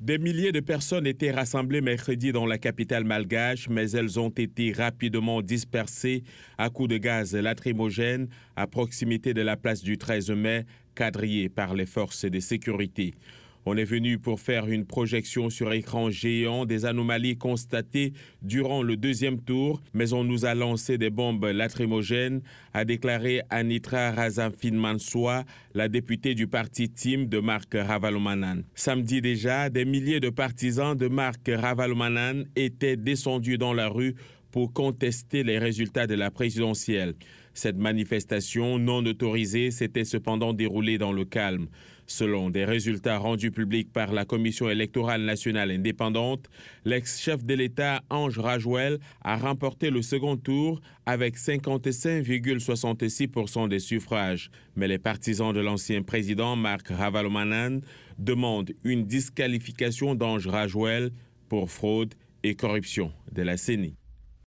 Des milliers de personnes étaient rassemblées mercredi dans la capitale malgache, mais elles ont été rapidement dispersées à coups de gaz lacrymogène à proximité de la place du 13 mai, quadrillée par les forces de sécurité. On est venu pour faire une projection sur écran géant des anomalies constatées durant le deuxième tour, mais on nous a lancé des bombes lacrymogènes, a déclaré Anitra Razamfinmansoa, la députée du parti Team de Marc Ravalomanan. Samedi déjà, des milliers de partisans de Marc Ravalomanan étaient descendus dans la rue pour contester les résultats de la présidentielle. Cette manifestation non autorisée s'était cependant déroulée dans le calme. Selon des résultats rendus publics par la Commission électorale nationale indépendante, l'ex-chef de l'État Ange Rajouel a remporté le second tour avec 55,66% des suffrages. Mais les partisans de l'ancien président Marc Ravalomanan demandent une disqualification d'Ange Rajouel pour fraude et corruption de la CENI.